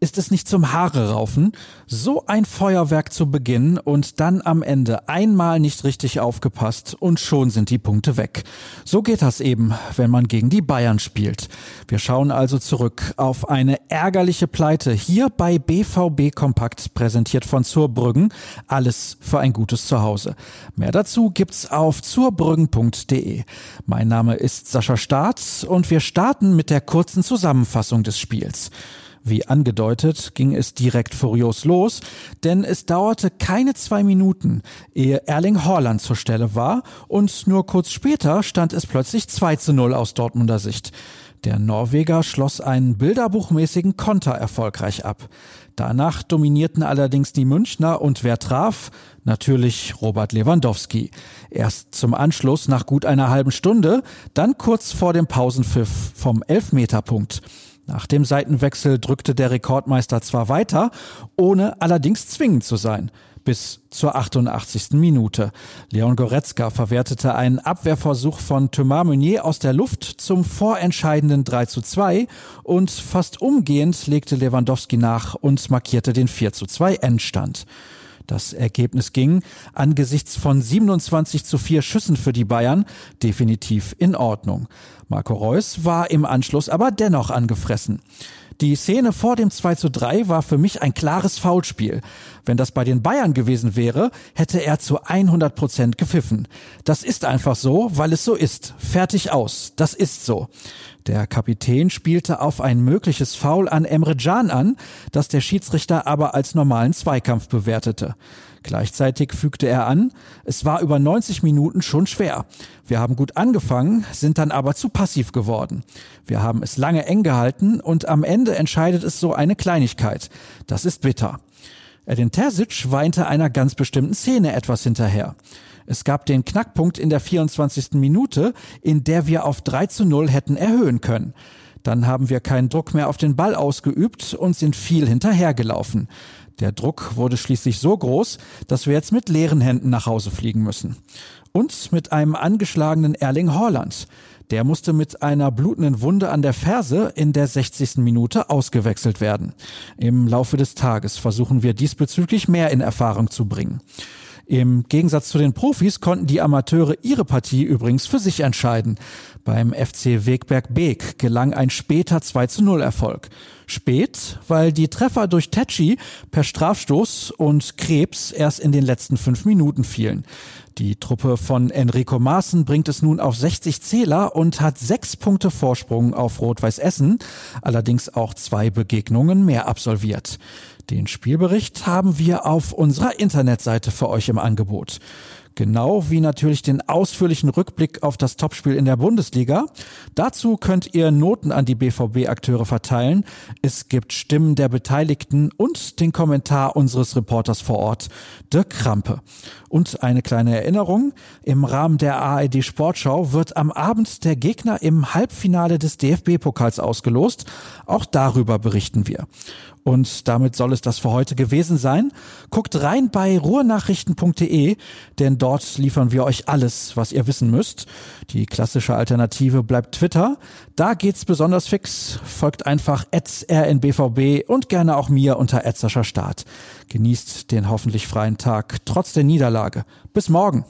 ist es nicht zum Haare raufen, so ein Feuerwerk zu Beginn und dann am Ende einmal nicht richtig aufgepasst und schon sind die Punkte weg. So geht das eben, wenn man gegen die Bayern spielt. Wir schauen also zurück auf eine ärgerliche Pleite hier bei BVB Kompakt, präsentiert von Zurbrüggen. Alles für ein gutes Zuhause. Mehr dazu gibt's auf zurbrüggen.de. Mein Name ist Sascha Staat und wir starten mit der kurzen Zusammenfassung des Spiels. Wie angedeutet, ging es direkt furios los, denn es dauerte keine zwei Minuten, ehe Erling Haaland zur Stelle war und nur kurz später stand es plötzlich 2 zu 0 aus Dortmunder Sicht. Der Norweger schloss einen bilderbuchmäßigen Konter erfolgreich ab. Danach dominierten allerdings die Münchner und wer traf? Natürlich Robert Lewandowski. Erst zum Anschluss nach gut einer halben Stunde, dann kurz vor dem Pausenpfiff vom Elfmeterpunkt. Nach dem Seitenwechsel drückte der Rekordmeister zwar weiter, ohne allerdings zwingend zu sein. Bis zur 88. Minute. Leon Goretzka verwertete einen Abwehrversuch von Thomas Meunier aus der Luft zum vorentscheidenden 3 zu 2 und fast umgehend legte Lewandowski nach und markierte den 4 zu 2 Endstand. Das Ergebnis ging angesichts von 27 zu 4 Schüssen für die Bayern definitiv in Ordnung. Marco Reus war im Anschluss aber dennoch angefressen. Die Szene vor dem 2 zu 3 war für mich ein klares Foulspiel. Wenn das bei den Bayern gewesen wäre, hätte er zu 100 Prozent gepfiffen. Das ist einfach so, weil es so ist. Fertig aus. Das ist so. Der Kapitän spielte auf ein mögliches Foul an Emre Can an, das der Schiedsrichter aber als normalen Zweikampf bewertete. Gleichzeitig fügte er an, es war über 90 Minuten schon schwer. Wir haben gut angefangen, sind dann aber zu passiv geworden. Wir haben es lange eng gehalten und am Ende entscheidet es so eine Kleinigkeit. Das ist bitter. Edin Terzic weinte einer ganz bestimmten Szene etwas hinterher. Es gab den Knackpunkt in der 24. Minute, in der wir auf 3 zu 0 hätten erhöhen können. Dann haben wir keinen Druck mehr auf den Ball ausgeübt und sind viel hinterhergelaufen. Der Druck wurde schließlich so groß, dass wir jetzt mit leeren Händen nach Hause fliegen müssen. Und mit einem angeschlagenen Erling Haaland. Der musste mit einer blutenden Wunde an der Ferse in der 60. Minute ausgewechselt werden. Im Laufe des Tages versuchen wir diesbezüglich mehr in Erfahrung zu bringen. Im Gegensatz zu den Profis konnten die Amateure ihre Partie übrigens für sich entscheiden. Beim FC Wegberg Beek gelang ein später 2 zu 0 Erfolg. Spät, weil die Treffer durch Tetschi per Strafstoß und Krebs erst in den letzten fünf Minuten fielen. Die Truppe von Enrico Maaßen bringt es nun auf 60 Zähler und hat sechs Punkte Vorsprung auf Rot-Weiß Essen, allerdings auch zwei Begegnungen mehr absolviert. Den Spielbericht haben wir auf unserer Internetseite für euch im Angebot. Genau wie natürlich den ausführlichen Rückblick auf das Topspiel in der Bundesliga. Dazu könnt ihr Noten an die BVB-Akteure verteilen. Es gibt Stimmen der Beteiligten und den Kommentar unseres Reporters vor Ort, Dirk Krampe. Und eine kleine Erinnerung. Im Rahmen der ARD Sportschau wird am Abend der Gegner im Halbfinale des DFB-Pokals ausgelost. Auch darüber berichten wir. Und damit soll es das für heute gewesen sein. Guckt rein bei ruhrnachrichten.de, denn dort liefern wir euch alles, was ihr wissen müsst. Die klassische Alternative bleibt Twitter. Da geht's besonders fix. Folgt einfach rnbvb und gerne auch mir unter Start. Genießt den hoffentlich freien Tag trotz der Niederlage. Bis morgen.